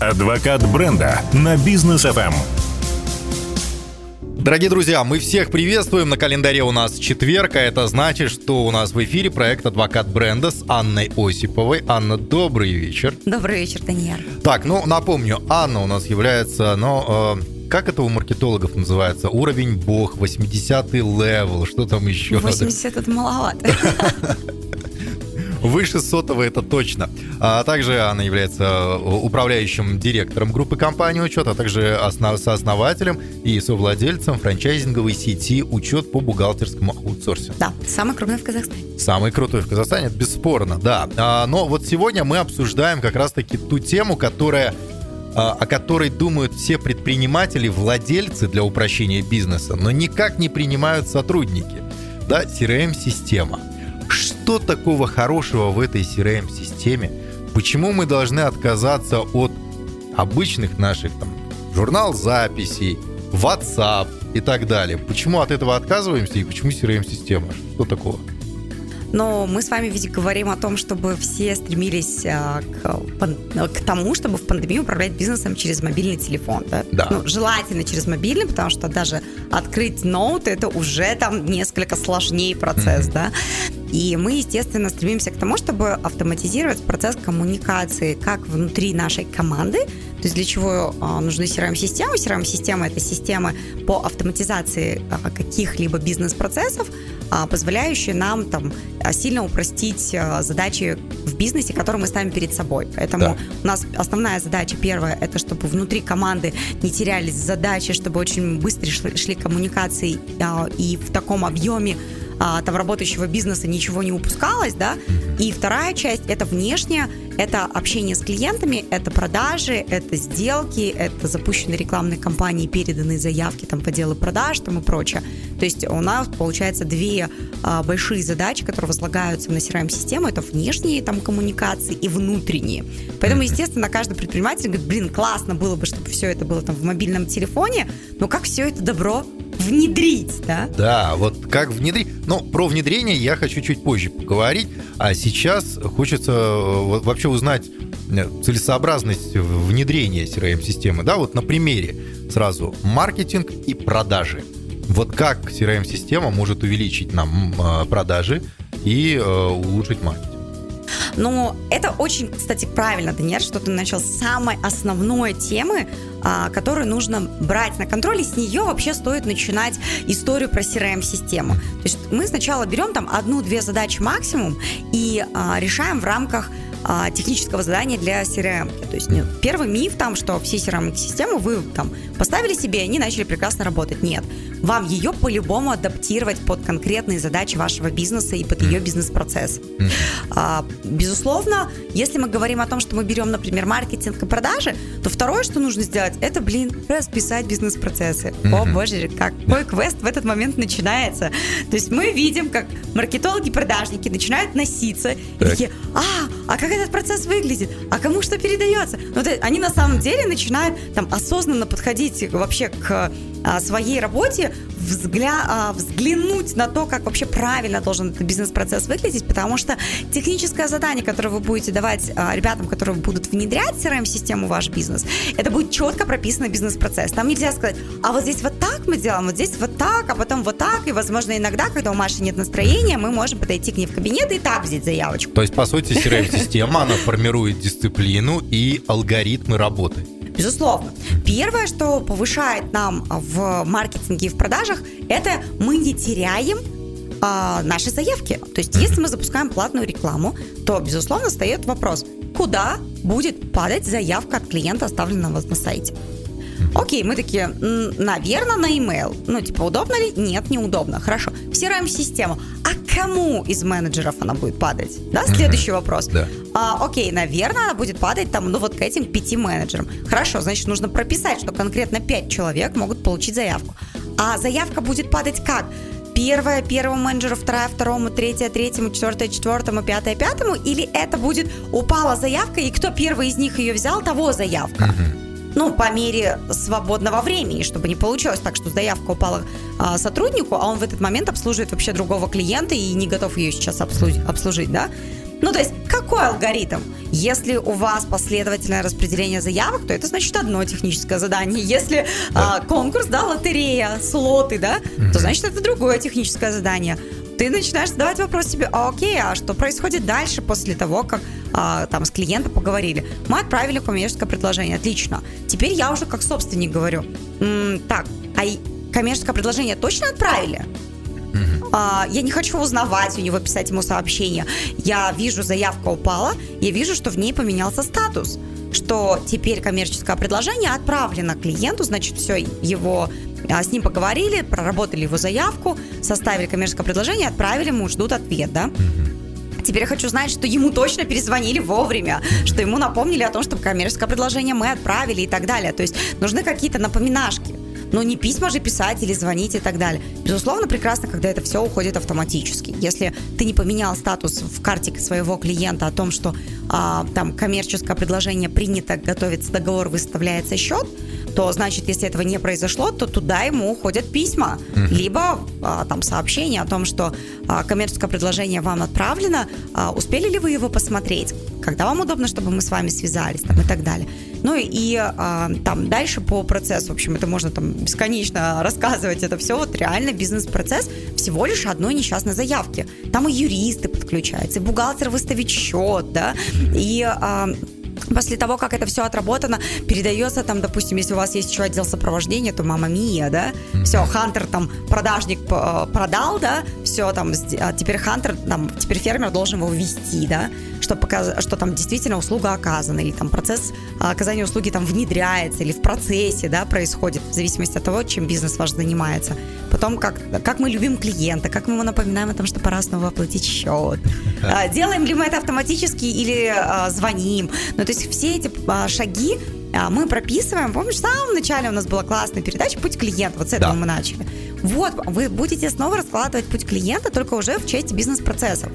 Адвокат бренда на Бизнес FM. Дорогие друзья, мы всех приветствуем. На календаре у нас четверг, а это значит, что у нас в эфире проект «Адвокат бренда» с Анной Осиповой. Анна, добрый вечер. Добрый вечер, Даниэр. Так, ну, напомню, Анна у нас является, ну, э, как это у маркетологов называется? Уровень бог, 80-й level, что там еще? 80 это маловато. Выше сотого это точно. А также она является э, управляющим директором группы компании учет, а также основ, сооснователем и совладельцем франчайзинговой сети учет по бухгалтерскому аутсорсингу. Да, самый крупный в Казахстане. Самый крутой в Казахстане, это бесспорно, да. А, но вот сегодня мы обсуждаем как раз-таки ту тему, которая а, о которой думают все предприниматели, владельцы для упрощения бизнеса, но никак не принимают сотрудники. Да, CRM-система – что такого хорошего в этой CRM-системе? Почему мы должны отказаться от обычных наших там, журнал записей, WhatsApp и так далее? Почему от этого отказываемся и почему CRM-система? Что такого? Но мы с вами ведь говорим о том, чтобы все стремились а, к, к тому, чтобы в пандемию управлять бизнесом через мобильный телефон. Да? Да. Ну, желательно через мобильный, потому что даже открыть ноут это уже там несколько сложнее процесс, mm-hmm. да. И мы, естественно, стремимся к тому, чтобы автоматизировать процесс коммуникации как внутри нашей команды, то есть для чего а, нужны CRM-системы? CRM-система – это системы по автоматизации а, каких-либо бизнес-процессов, позволяющие нам там сильно упростить задачи в бизнесе, которые мы ставим перед собой. Поэтому да. у нас основная задача первая – это чтобы внутри команды не терялись задачи, чтобы очень быстро шли, шли коммуникации и в таком объеме а, там работающего бизнеса ничего не упускалось, да. И вторая часть это внешняя, это общение с клиентами, это продажи, это сделки, это запущенные рекламные кампании, переданные заявки там по делу продаж там и прочее. То есть у нас получается две а, большие задачи, которые возлагаются на CRM-систему, это внешние там коммуникации и внутренние. Поэтому, естественно, каждый предприниматель говорит, блин, классно было бы, чтобы все это было там в мобильном телефоне, но как все это добро внедрить, да? Да, вот как внедрить. Ну, про внедрение я хочу чуть позже поговорить, а сейчас хочется э, вообще узнать э, целесообразность внедрения CRM-системы, да, вот на примере сразу маркетинг и продажи. Вот как CRM-система может увеличить нам э, продажи и улучшить маркетинг? Но это очень, кстати, правильно, Даниэль, что ты начал с самой основной темы, которую нужно брать на контроль, и с нее вообще стоит начинать историю про CRM-систему. То есть мы сначала берем там одну-две задачи максимум и а, решаем в рамках а, технического задания для CRM. То есть ну, первый миф там, что все CRM-системы вы там поставили себе, и они начали прекрасно работать. Нет. Вам ее по-любому адаптировать под конкретные задачи вашего бизнеса и под ее бизнес-процесс. А, безусловно, если мы говорим о том, что мы берем, например, маркетинг и продажи, то второе, что нужно сделать, это, блин, расписать бизнес-процессы. О, боже, какой квест в этот момент начинается. То есть мы видим, как маркетологи-продажники начинают носиться и такие, а, а как этот процесс выглядит? А кому что передается? Ну, то, они на самом деле начинают там осознанно подходить вообще к а, своей работе взгля, а, взглянуть на то, как вообще правильно должен этот бизнес-процесс выглядеть, потому что техническое задание, которое вы будете давать а, ребятам, которые будут внедрять CRM-систему в ваш бизнес, это будет четко прописанный бизнес-процесс. Там нельзя сказать, а вот здесь вот так мы делаем, вот здесь вот так, а потом вот так, и, возможно, иногда, когда у Маши нет настроения, мы можем подойти к ней в кабинет и так взять заявочку. То есть, по сути, CRM-система, она формирует дисциплину и алгоритмы работы. Безусловно. Первое, что повышает нам в маркетинге и в продажах, это мы не теряем а, наши заявки. То есть, если мы запускаем платную рекламу, то, безусловно, встает вопрос, куда будет падать заявка от клиента, оставленного на сайте. Окей, мы такие, наверное, на email. Ну, типа, удобно ли? Нет, неудобно. Хорошо. В CRM-систему. А кому из менеджеров она будет падать? Да, следующий вопрос. Да. А, окей, наверное, она будет падать там, ну, вот к этим пяти менеджерам. Хорошо, значит, нужно прописать, что конкретно пять человек могут получить заявку. А заявка будет падать как? первая первому менеджеру, вторая второму, третья третьему, четвертая четвертому, пятая пятому, или это будет упала заявка, и кто первый из них ее взял, того заявка. Uh-huh ну, по мере свободного времени, чтобы не получилось так, что заявка упала а, сотруднику, а он в этот момент обслуживает вообще другого клиента и не готов ее сейчас обслужить, обслужить да? Ну, то есть, какой алгоритм? Если у вас последовательное распределение заявок, то это значит одно техническое задание. Если да. а, конкурс, да, лотерея, слоты, да, mm-hmm. то значит это другое техническое задание. Ты начинаешь задавать вопрос себе, а окей, а что происходит дальше после того, как а, там с клиентом поговорили? Мы отправили коммерческое предложение, отлично. Теперь я уже как собственник говорю, м-м, так, а коммерческое предложение точно отправили? А, я не хочу узнавать у него, писать ему сообщение. Я вижу, заявка упала, я вижу, что в ней поменялся статус что теперь коммерческое предложение отправлено клиенту, значит, все, его с ним поговорили, проработали его заявку, составили коммерческое предложение, отправили ему, ждут ответ, да? Теперь я хочу знать, что ему точно перезвонили вовремя, что ему напомнили о том, что коммерческое предложение мы отправили и так далее. То есть нужны какие-то напоминашки. Но не письма же писать или звонить и так далее. Безусловно, прекрасно, когда это все уходит автоматически. Если ты не поменял статус в карте своего клиента о том, что а, там коммерческое предложение принято, готовится договор, выставляется счет, то значит, если этого не произошло, то туда ему уходят письма, mm-hmm. либо а, там сообщение о том, что а, коммерческое предложение вам отправлено, а, успели ли вы его посмотреть, когда вам удобно, чтобы мы с вами связались там, и так далее. Ну и а, там дальше по процессу, в общем, это можно там бесконечно рассказывать, это все вот реально бизнес-процесс. Всего лишь одной несчастной заявки. Там и юристы подключаются, и бухгалтер выставить счет, да, и а, После того, как это все отработано, передается там, допустим, если у вас есть еще отдел сопровождения, то мама мия, да, все, Хантер там продажник э, продал, да, все там, а теперь Хантер, там, теперь фермер должен его ввести, да, что, показ... что там действительно услуга оказана, или там процесс а, оказания услуги там внедряется, или в процессе, да, происходит, в зависимости от того, чем бизнес ваш занимается. Потом, как, как мы любим клиента, как мы ему напоминаем о том, что пора снова оплатить счет. А, делаем ли мы это автоматически или звоним. Ну, то есть все эти шаги мы прописываем. Помнишь, в самом начале у нас была классная передача «Путь клиента». Вот с этого да. мы начали. Вот, вы будете снова раскладывать путь клиента, только уже в части бизнес-процессов.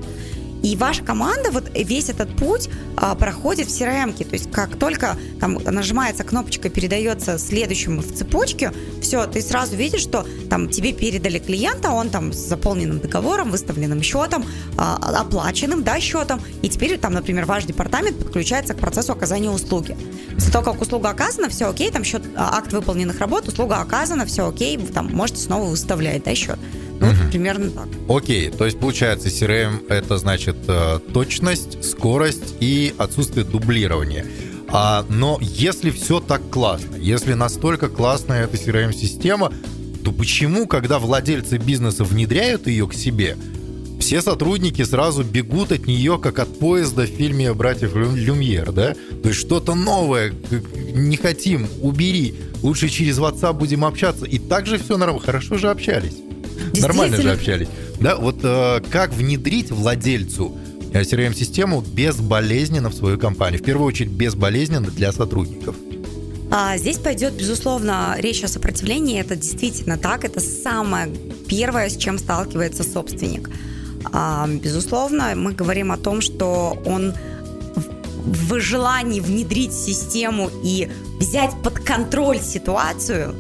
И ваша команда, вот весь этот путь а, проходит в CRM. -ке. То есть как только там нажимается кнопочка, передается следующему в цепочке, все, ты сразу видишь, что там тебе передали клиента, он там с заполненным договором, выставленным счетом, а, оплаченным, да, счетом. И теперь там, например, ваш департамент подключается к процессу оказания услуги. После того, как услуга оказана, все окей, там счет, а, акт выполненных работ, услуга оказана, все окей, там можете снова выставлять, да, счет. Ну, угу. примерно так. Окей, то есть получается CRM это значит э, точность, скорость и отсутствие дублирования. А, но если все так классно, если настолько классная эта CRM-система, то почему, когда владельцы бизнеса внедряют ее к себе, все сотрудники сразу бегут от нее, как от поезда в фильме «Братьев Люмьер», да? То есть что-то новое, не хотим, убери, лучше через WhatsApp будем общаться. И так же все нормально, хорошо же общались. Нормально же общались. Да, вот э, как внедрить владельцу CRM-систему безболезненно в свою компанию? В первую очередь безболезненно для сотрудников. А, здесь пойдет, безусловно, речь о сопровождении. Это действительно так. Это самое первое, с чем сталкивается собственник. А, безусловно, мы говорим о том, что он в желании внедрить систему и взять под контроль ситуацию,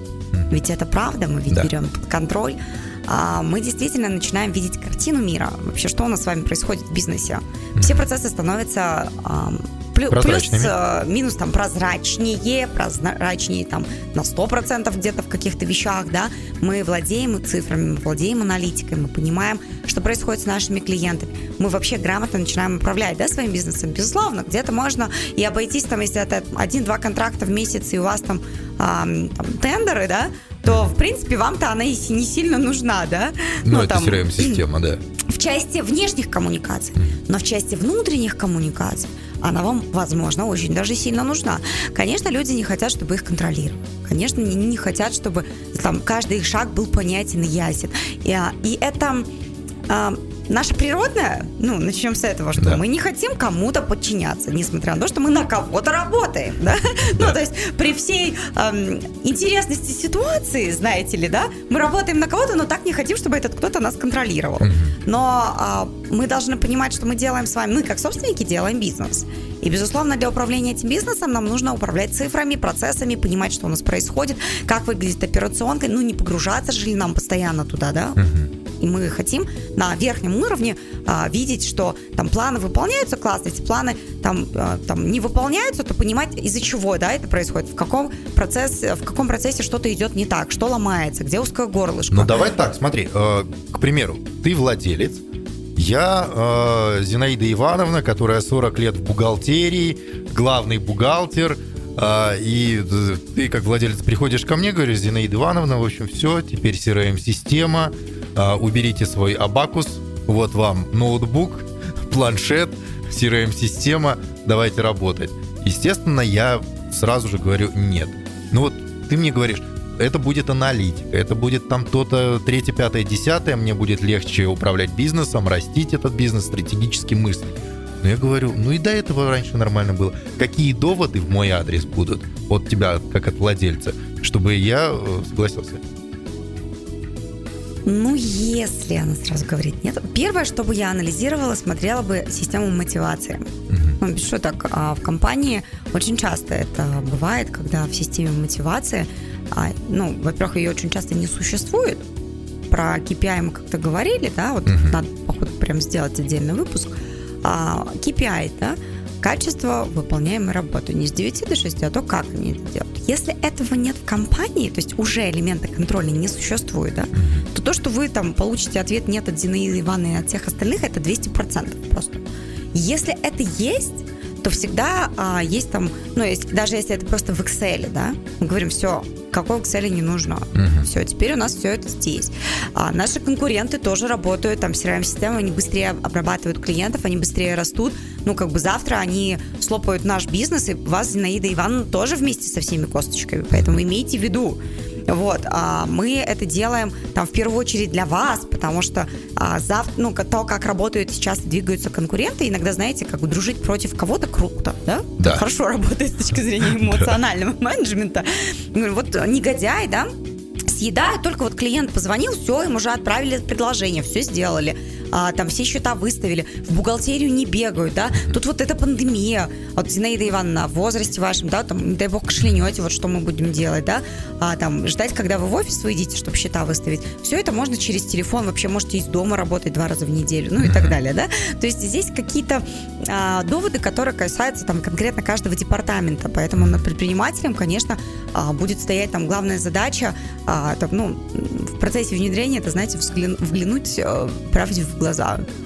ведь это правда, мы ведь да. берем под контроль, мы действительно начинаем видеть картину мира. Вообще, что у нас с вами происходит в бизнесе? Все процессы становятся Плюс, плюс э, минус там прозрачнее, прозрачнее там на 100% где-то в каких-то вещах, да, мы владеем цифрами, мы владеем аналитикой, мы понимаем, что происходит с нашими клиентами. Мы вообще грамотно начинаем управлять, да, своим бизнесом. Безусловно, где-то можно и обойтись, там, если это один-два контракта в месяц, и у вас там, э, там тендеры, да, то, в принципе, вам-то она и не сильно нужна, да? Ну, это там, CRM-система, да. В части внешних коммуникаций, но в части внутренних коммуникаций она вам, возможно, очень даже сильно нужна. Конечно, люди не хотят, чтобы их контролировали. Конечно, они не хотят, чтобы там каждый их шаг был понятен и ясен. И, а, и это а, наша природная, ну, начнем с этого, что да. мы не хотим кому-то подчиняться, несмотря на то, что мы на кого-то работаем, да? да. Ну, то есть при всей эм, интересности ситуации, знаете ли, да, мы работаем на кого-то, но так не хотим, чтобы этот кто-то нас контролировал. Угу. Но э, мы должны понимать, что мы делаем с вами, мы как собственники делаем бизнес. И, безусловно, для управления этим бизнесом нам нужно управлять цифрами, процессами, понимать, что у нас происходит, как выглядит операционка, ну, не погружаться же ли нам постоянно туда, да? Угу. И мы хотим на верхнем уровне а, видеть, что там планы выполняются классно, если планы там, а, там не выполняются, то понимать, из-за чего да, это происходит, в каком, процесс, в каком процессе что-то идет не так, что ломается, где узкое горлышко. Ну давай так, смотри, э, к примеру, ты владелец, я э, Зинаида Ивановна, которая 40 лет в бухгалтерии, главный бухгалтер, э, и ты как владелец приходишь ко мне, говоришь, Зинаида Ивановна, в общем, все, теперь CRM-система, э, уберите свой абакус, вот вам ноутбук, планшет, CRM-система, давайте работать. Естественно, я сразу же говорю нет. Ну вот ты мне говоришь, это будет аналитика, это будет там то-то третье, пятое, десятое, мне будет легче управлять бизнесом, растить этот бизнес, стратегически мыслить. Но я говорю, ну и до этого раньше нормально было. Какие доводы в мой адрес будут от тебя, как от владельца, чтобы я э, согласился? Ну, если она сразу говорит нет. Первое, что бы я анализировала, смотрела бы систему мотивации. Угу. Ну, что так, а в компании очень часто это бывает, когда в системе мотивации а, ну, во-первых, ее очень часто не существует. Про KPI мы как-то говорили, да, вот uh-huh. надо, походу, прям сделать отдельный выпуск. А, KPI, да, качество выполняемой работы. Не с 9 до 6, а то, как они это делают. Если этого нет в компании, то есть уже элемента контроля не существует, да, то то, что вы там получите ответ нет от Зинаиды Ивановны и от всех остальных, это 200% просто. Если это есть, то всегда а, есть там, ну, есть, даже если это просто в Excel, да, мы говорим, все, какого Excel не нужно. Угу. Все, теперь у нас все это здесь. А наши конкуренты тоже работают, там CRM-системы, они быстрее обрабатывают клиентов, они быстрее растут. Ну, как бы завтра они слопают наш бизнес, и вас, Зинаида Ивановна, тоже вместе со всеми косточками. Поэтому имейте в виду, вот, а мы это делаем там в первую очередь для вас, потому что а, завтра, ну, то, как работают сейчас, двигаются конкуренты, иногда, знаете, как бы дружить против кого-то круто, да? Да. Хорошо работает с точки зрения эмоционального менеджмента. Вот негодяй, да, съедает, только вот клиент позвонил, все, им уже отправили предложение, все сделали а, там все счета выставили, в бухгалтерию не бегают, да, тут вот эта пандемия, вот Зинаида Ивановна, в возрасте вашем, да, там, не дай бог, кашлянете, вот что мы будем делать, да, а, там, ждать, когда вы в офис выйдете, чтобы счета выставить, все это можно через телефон, вообще можете из дома работать два раза в неделю, ну и так далее, да, то есть здесь какие-то а, доводы, которые касаются там конкретно каждого департамента, поэтому над предпринимателем, конечно, а, будет стоять там главная задача, а, там, ну, в процессе внедрения, это, знаете, взглянуть а, правде в глаза.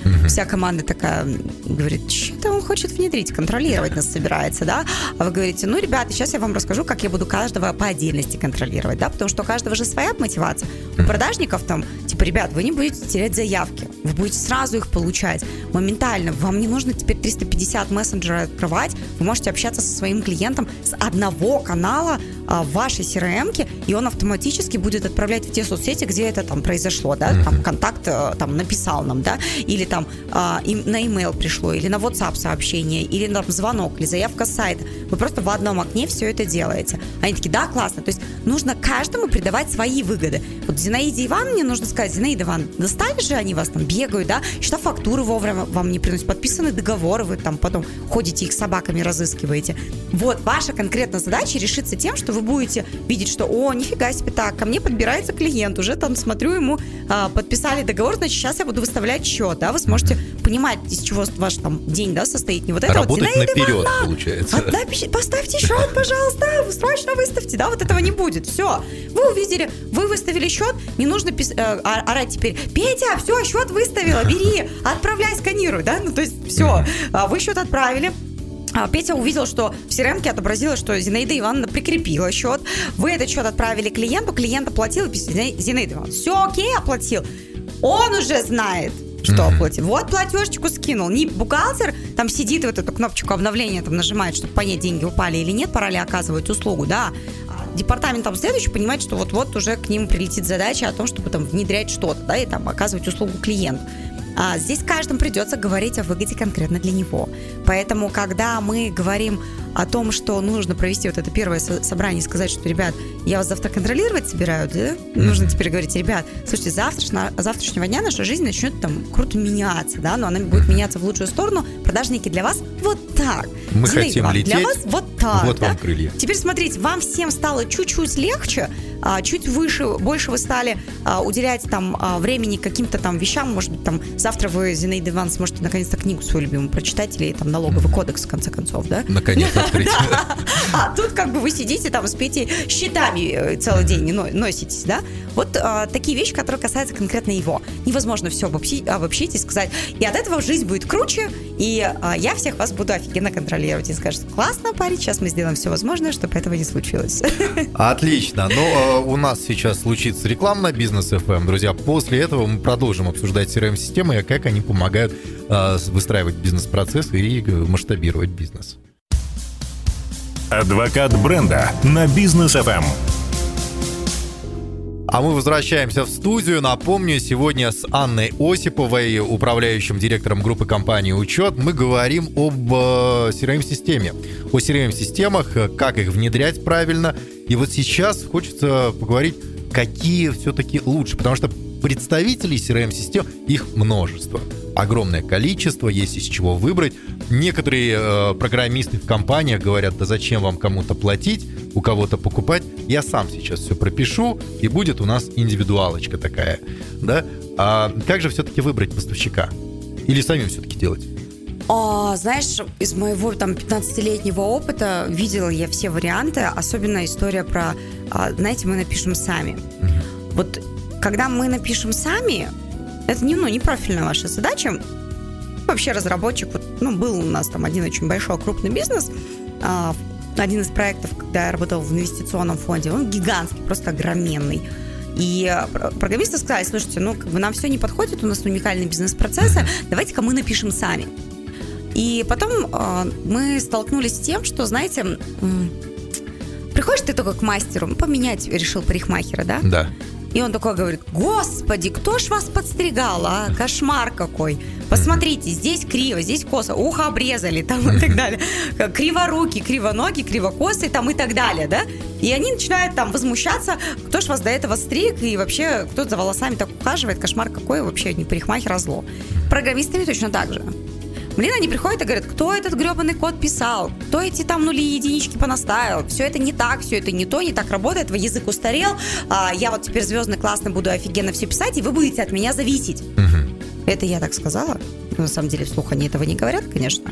Угу. Вся команда такая говорит, что он хочет внедрить, контролировать нас собирается, да? А вы говорите, ну, ребята, сейчас я вам расскажу, как я буду каждого по отдельности контролировать, да? Потому что у каждого же своя мотивация. У продажников там, типа, ребят, вы не будете терять заявки, вы будете сразу их получать моментально. Вам не нужно теперь 350 мессенджеров открывать, вы можете общаться со своим клиентом с одного канала а, в вашей CRM, и он автоматически будет отправлять в те соцсети, где это там произошло, да, там контакт э, там написал нам, да, или там а, им, на email пришло, или на WhatsApp сообщение, или на звонок, или заявка с сайта. Вы просто в одном окне все это делаете. Они такие, да, классно. То есть нужно каждому придавать свои выгоды. Вот Зинаиде Ивановне нужно сказать, Зинаида Ивановна, достали же они вас там, бегают, да, что фактуры вовремя вам не приносят, подписаны договоры, вы там потом ходите их собаками разыскиваете. Вот, ваша конкретная задача решится тем, что вы будете видеть, что, о, нифига себе так, ко мне подбирается клиент, уже там смотрю ему, а, подписали договор, значит, сейчас я буду выставлять счет, да, вы сможете понимать, из чего ваш там день, да, состоит. Не вот это Работать вот, наперед, Ивановна, получается. Отдай, поставьте счет, пожалуйста, срочно выставьте, да, вот этого не будет, все. Вы увидели, вы выставили счет, не нужно пис- э, орать теперь, Петя, все, счет выставила, бери, отправляй, сканируй, да, ну то есть все, а вы счет отправили, Петя увидел, что в crm отобразилось, что Зинаида Ивановна прикрепила счет. Вы этот счет отправили клиенту, клиент оплатил, и Зинаида Ивановна, все окей, оплатил. Он уже знает, что оплатил. Вот платежечку скинул. Не бухгалтер там сидит и вот эту кнопочку обновления там нажимает, чтобы понять, деньги упали или нет, пора ли оказывать услугу, да. А департамент там следующий понимает, что вот-вот уже к ним прилетит задача о том, чтобы там внедрять что-то, да, и там оказывать услугу клиенту. А здесь каждому придется говорить о выгоде конкретно для него. Поэтому, когда мы говорим о том, что нужно провести вот это первое собрание и сказать, что, ребят, я вас завтра контролировать собираю, да? Нужно теперь говорить, ребят, слушайте, завтра, завтрашнего дня наша жизнь начнет там круто меняться, да, но она будет меняться в лучшую сторону. Продажники для вас вот так. Мы Зинаида хотим лететь. Для вас вот так. Вот да? вам крылья. Теперь смотрите, вам всем стало чуть-чуть легче, а, чуть выше, больше вы стали а, уделять там а, времени каким-то там вещам, может быть, там завтра вы, Зинаида Ивановна, сможете наконец-то книгу свою любимую прочитать или там налоговый кодекс, в конце концов, да? Наконец открыть. А тут как бы вы сидите там с Петей счетами э, целый день но- носитесь, да? Вот такие вещи, которые касаются конкретно его. Невозможно все обобщить и сказать, и от этого жизнь будет круче, и а, я всех вас буду офигенно контролировать. И скажет, классно, парень, сейчас мы сделаем все возможное, чтобы этого не случилось. Отлично. Ну, э, у нас сейчас случится реклама на бизнес FM. Друзья, после этого мы продолжим обсуждать CRM-системы и как они помогают э, выстраивать бизнес-процессы и э, масштабировать бизнес. Адвокат бренда на бизнес FM. А мы возвращаемся в студию. Напомню, сегодня с Анной Осиповой, управляющим директором группы компании «Учет», мы говорим об э, CRM-системе. О CRM-системах, э, как их внедрять правильно. И вот сейчас хочется поговорить, какие все-таки лучше. Потому что представителей CRM-систем, их множество. Огромное количество, есть из чего выбрать. Некоторые э, программисты в компаниях говорят, да зачем вам кому-то платить, у кого-то покупать. Я сам сейчас все пропишу, и будет у нас индивидуалочка такая. Да? А как же все-таки выбрать поставщика? Или самим все-таки делать? А, знаешь, из моего там 15-летнего опыта видела я все варианты, особенно история про, а, знаете, мы напишем сами. Вот когда мы напишем сами, это не, ну, не профильная ваша задача. Вообще разработчик, вот, ну, был у нас там один очень большой крупный бизнес, а, один из проектов, когда я работала в инвестиционном фонде, он гигантский, просто огроменный. И э, про- программисты сказали, слушайте, ну, как бы нам все не подходит, у нас уникальные бизнес-процессы, давайте-ка мы напишем сами. И потом э, мы столкнулись с тем, что, знаете, м, приходишь ты только к мастеру, поменять решил парикмахера, да? Да. И он такой говорит, господи, кто ж вас подстригал, а? Кошмар какой. Посмотрите, здесь криво, здесь косо, ухо обрезали, там и так далее. Криворуки, кривоноги, кривокосы, там и так далее, да? И они начинают там возмущаться, кто ж вас до этого стриг, и вообще, кто за волосами так ухаживает, кошмар какой, вообще не парикмахер, а зло. Программистами точно так же. Блин, они приходят и говорят, кто этот гребаный код писал, кто эти там нули и единички понаставил, все это не так, все это не то, не так работает, твой язык устарел, а, я вот теперь звездный классный буду офигенно все писать, и вы будете от меня зависеть. Это я так сказала. Но на самом деле вслух они этого не говорят, конечно.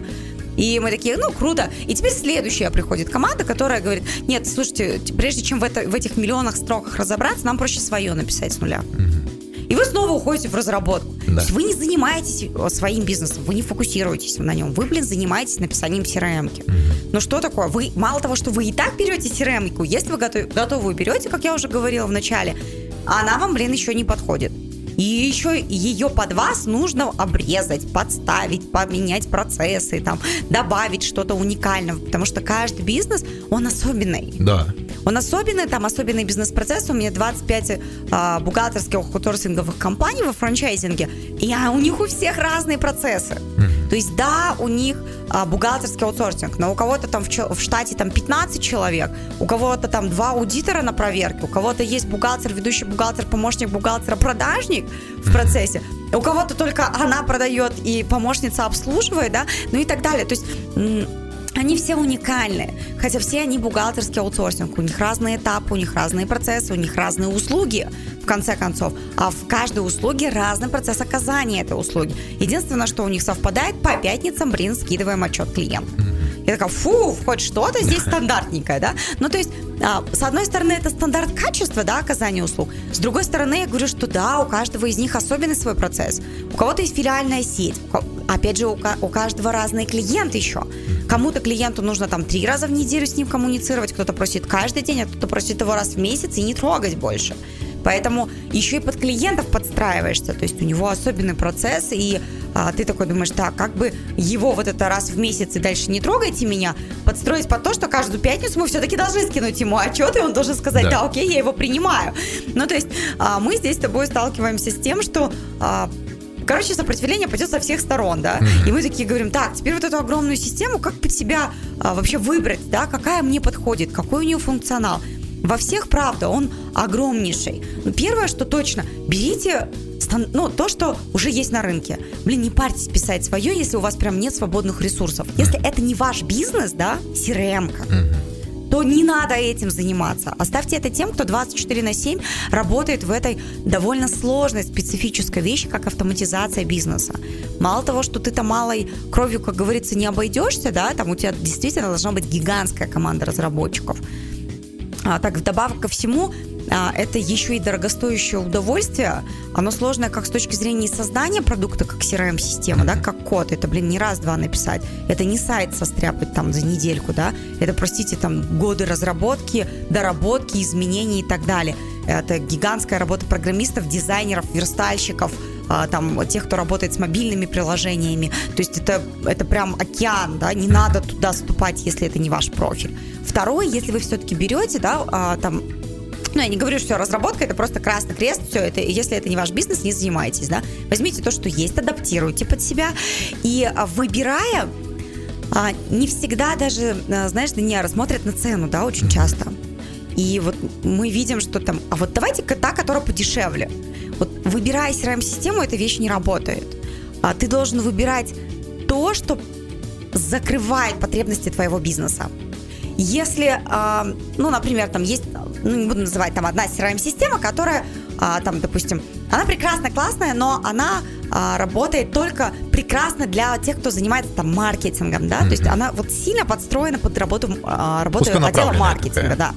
И мы такие, ну, круто. И теперь следующая приходит команда, которая говорит, нет, слушайте, прежде чем в, это, в этих миллионах строках разобраться, нам проще свое написать с нуля. И вы снова уходите в разработку. Да. То есть вы не занимаетесь э, своим бизнесом, вы не фокусируетесь на нем. Вы, блин, занимаетесь написанием crm -ки. Ну что такое? Вы мало того, что вы и так берете crm если вы готов- готовую берете, как я уже говорила в начале, она вам, блин, еще не подходит. И еще ее под вас нужно обрезать, подставить, поменять процессы, там, добавить что-то уникальное, потому что каждый бизнес, он особенный. Да. Он особенный, там особенный бизнес-процесс. У меня 25 а, бухгалтерских аутсорсинговых компаний во франчайзинге, и а, у них у всех разные процессы. То есть, да, у них а, бухгалтерский аутсорсинг, но у кого-то там в, в штате там 15 человек, у кого-то там два аудитора на проверке, у кого-то есть бухгалтер, ведущий бухгалтер, помощник бухгалтера, продажник в процессе, у кого-то только она продает и помощница обслуживает, да, ну и так далее. То есть они все уникальны, хотя все они бухгалтерский аутсорсинг. У них разные этапы, у них разные процессы, у них разные услуги, в конце концов. А в каждой услуге разный процесс оказания этой услуги. Единственное, что у них совпадает, по пятницам, блин, скидываем отчет клиенту. Я такая, фу, хоть что-то здесь стандартненькое, да? Ну, то есть, а, с одной стороны, это стандарт качества, да, оказания услуг. С другой стороны, я говорю, что да, у каждого из них особенный свой процесс. У кого-то есть филиальная сеть. Опять же, у, у каждого разные клиенты еще. Кому-то клиенту нужно там три раза в неделю с ним коммуницировать, кто-то просит каждый день, а кто-то просит его раз в месяц и не трогать больше. Поэтому еще и под клиентов подстраиваешься, то есть у него особенный процесс, и а, ты такой думаешь, так, как бы его вот это раз в месяц и дальше не трогайте меня, подстроить под то, что каждую пятницу мы все-таки должны скинуть ему отчет, и он должен сказать, Да. да, окей, я его принимаю. Ну, то есть а, мы здесь с тобой сталкиваемся с тем, что а, Короче, сопротивление пойдет со всех сторон, да. И мы такие говорим, так, теперь вот эту огромную систему, как под себя а, вообще выбрать, да, какая мне подходит, какой у нее функционал. Во всех, правда, он огромнейший. Но первое, что точно, берите ну, то, что уже есть на рынке. Блин, не парьтесь писать свое, если у вас прям нет свободных ресурсов. Если это не ваш бизнес, да, CRM-ка, то не надо этим заниматься. Оставьте это тем, кто 24 на 7 работает в этой довольно сложной специфической вещи, как автоматизация бизнеса. Мало того, что ты там малой кровью, как говорится, не обойдешься, да, там у тебя действительно должна быть гигантская команда разработчиков. А, так, вдобавок ко всему, это еще и дорогостоящее удовольствие. Оно сложное как с точки зрения создания продукта, как CRM-система, да, как код. Это, блин, не раз-два написать. Это не сайт состряпать там за недельку, да. Это, простите, там годы разработки, доработки, изменений и так далее. Это гигантская работа программистов, дизайнеров, верстальщиков, а, там, тех, кто работает с мобильными приложениями. То есть это, это прям океан, да, не надо туда ступать, если это не ваш профиль. Второе, если вы все-таки берете, да, а, там, ну, я не говорю, что разработка это просто красный крест, все это, если это не ваш бизнес, не занимайтесь, да. Возьмите то, что есть, адаптируйте под себя и а, выбирая, а, не всегда даже, а, знаешь, Даниэра, смотрят на цену, да, очень часто. И вот мы видим, что там, а вот давайте-ка та, которая подешевле. Вот выбирая CRM-систему, эта вещь не работает. А ты должен выбирать то, что закрывает потребности твоего бизнеса. Если, ну, например, там есть ну, не буду называть там одна CRM-система, которая а, там, допустим, она прекрасно классная, но она а, работает только прекрасно для тех, кто занимается там маркетингом, да, mm-hmm. то есть она вот сильно подстроена под работу, а, работу отдела маркетинга, такая. да.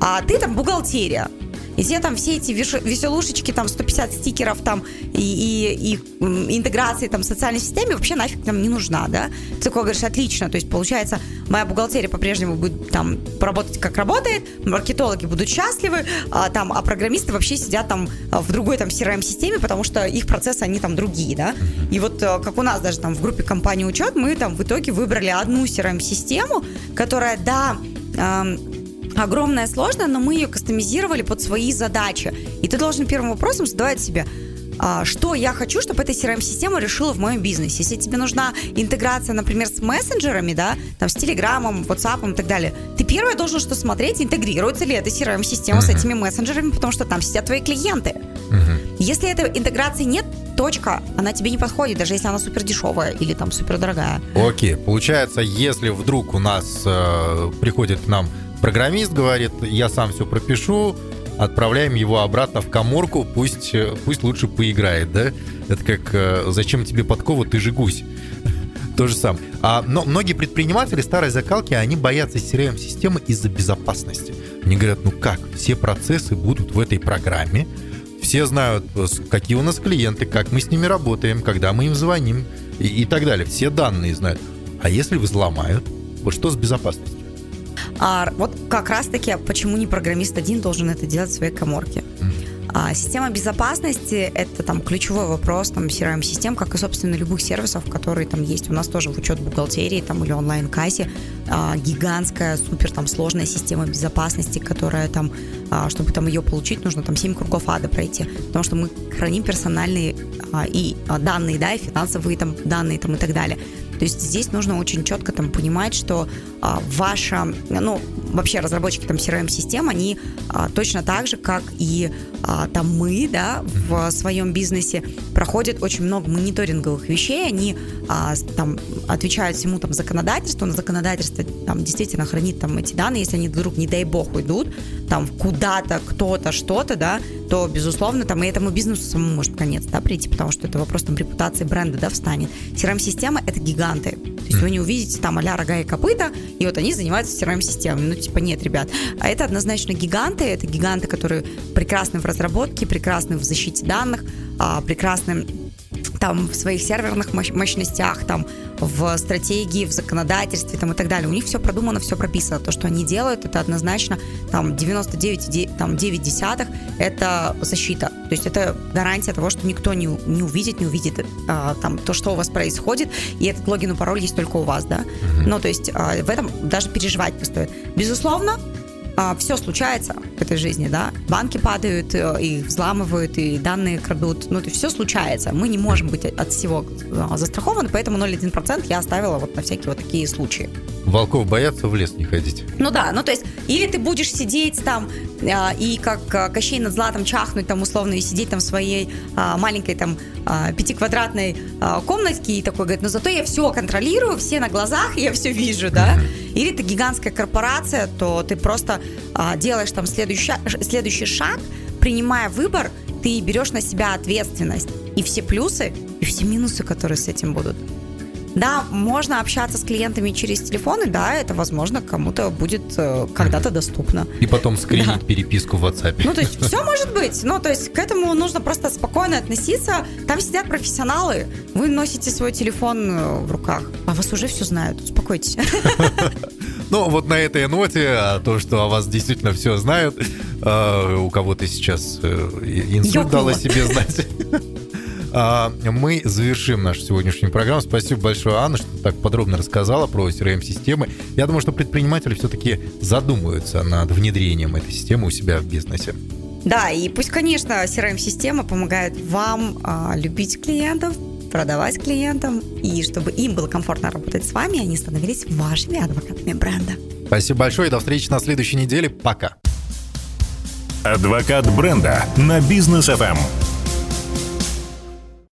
А ты там бухгалтерия, и все там все эти веселушечки, там 150 стикеров там и, и, и интеграции там в социальной системе вообще нафиг нам не нужна, да? Ты такой говоришь, отлично, то есть получается моя бухгалтерия по-прежнему будет там работать как работает, маркетологи будут счастливы, а, там, а программисты вообще сидят там в другой там CRM-системе, потому что их процессы, они там другие, да? И вот э, как у нас даже там в группе компании учет, мы там в итоге выбрали одну CRM-систему, которая, да, огромная, сложная, но мы ее кастомизировали под свои задачи. И ты должен первым вопросом задавать себе, а, что я хочу, чтобы эта CRM-система решила в моем бизнесе. Если тебе нужна интеграция, например, с мессенджерами, да, там, с Телеграмом, WhatsApp и так далее, ты первое должен что смотреть, интегрируется ли эта CRM-система uh-huh. с этими мессенджерами, потому что там сидят твои клиенты. Uh-huh. Если этой интеграции нет, точка, она тебе не подходит, даже если она супер дешевая или там супер дорогая. Окей, получается, если вдруг у нас э, приходит к нам Программист говорит, я сам все пропишу, отправляем его обратно в коморку, пусть, пусть лучше поиграет, да? Это как э, «Зачем тебе подкова, ты же гусь». То же самое. А, но многие предприниматели старой закалки, они боятся CRM-системы из-за безопасности. Они говорят, ну как, все процессы будут в этой программе, все знают, какие у нас клиенты, как мы с ними работаем, когда мы им звоним и, и так далее. Все данные знают. А если взломают, вот что с безопасностью? А вот как раз-таки, почему не программист один должен это делать в своей коморке? А, система безопасности – это там ключевой вопрос там CRM-систем, как и, собственно, любых сервисов, которые там есть. У нас тоже в учет бухгалтерии там, или онлайн-кассе а, гигантская, супер там сложная система безопасности, которая там, а, чтобы там ее получить, нужно там 7 кругов ада пройти, потому что мы храним персональные а, и а, данные, да, и финансовые там данные там и так далее. То есть здесь нужно очень четко там понимать, что ваша, ну, вообще разработчики там CRM-систем, они а, точно так же, как и а, там мы, да, в своем бизнесе, проходят очень много мониторинговых вещей, они а, там отвечают всему там законодательству, на законодательство там действительно хранит там эти данные, если они вдруг, не дай бог, уйдут там куда-то, кто-то, что-то, да, то, безусловно, там и этому бизнесу самому может конец, да, прийти, потому что это вопрос там репутации бренда, да, встанет. CRM-система — это гиганты. То есть вы не увидите там а-ля рога и копыта, и вот они занимаются CRM-системами. Ну, типа, нет, ребят. А это однозначно гиганты, это гиганты, которые прекрасны в разработке, прекрасны в защите данных, а, прекрасны там в своих серверных мощностях, там в стратегии, в законодательстве там, и так далее. У них все продумано, все прописано. То, что они делают, это однозначно там 99 там, 9 десятых это защита. То есть это гарантия того, что никто не, не увидит, не увидит а, там то, что у вас происходит, и этот логин и пароль есть только у вас, да. Mm-hmm. Ну, то есть а, в этом даже переживать не стоит. Безусловно, а, все случается в этой жизни, да. Банки падают, э, их взламывают, и данные крадут. Ну, то есть все случается. Мы не можем быть от всего а, застрахованы, поэтому 0,1% я оставила вот на всякие вот такие случаи. Волков боятся в лес не ходить. Ну да, ну то есть, или ты будешь сидеть там э, и как э, Кощей над златом чахнуть там условно и сидеть там в своей э, маленькой там э, пятиквадратной э, комнатке и такой говорит, ну зато я все контролирую, все на глазах, я все вижу, да. Или ты гигантская корпорация, то ты просто э, делаешь там следующий, следующий шаг, принимая выбор, ты берешь на себя ответственность и все плюсы, и все минусы, которые с этим будут. Да, можно общаться с клиентами через телефоны, да, это, возможно, кому-то будет э, когда-то доступно. И потом скринить да. переписку в WhatsApp. Ну, то есть все может быть. Ну, то есть к этому нужно просто спокойно относиться. Там сидят профессионалы. Вы носите свой телефон э, в руках, а вас уже все знают. Успокойтесь. Ну, вот на этой ноте, а то, что о вас действительно все знают, э, у кого-то сейчас инсульт дало себе знать. А, мы завершим нашу сегодняшнюю программу. Спасибо большое, Анна, что так подробно рассказала про CRM-системы. Я думаю, что предприниматели все-таки задумаются над внедрением этой системы у себя в бизнесе. Да, и пусть, конечно, CRM-система помогает вам а, любить клиентов, продавать клиентам, и чтобы им было комфортно работать с вами, они становились вашими адвокатами бренда. Спасибо большое и до встречи на следующей неделе. Пока. Адвокат бренда на бизнес FM.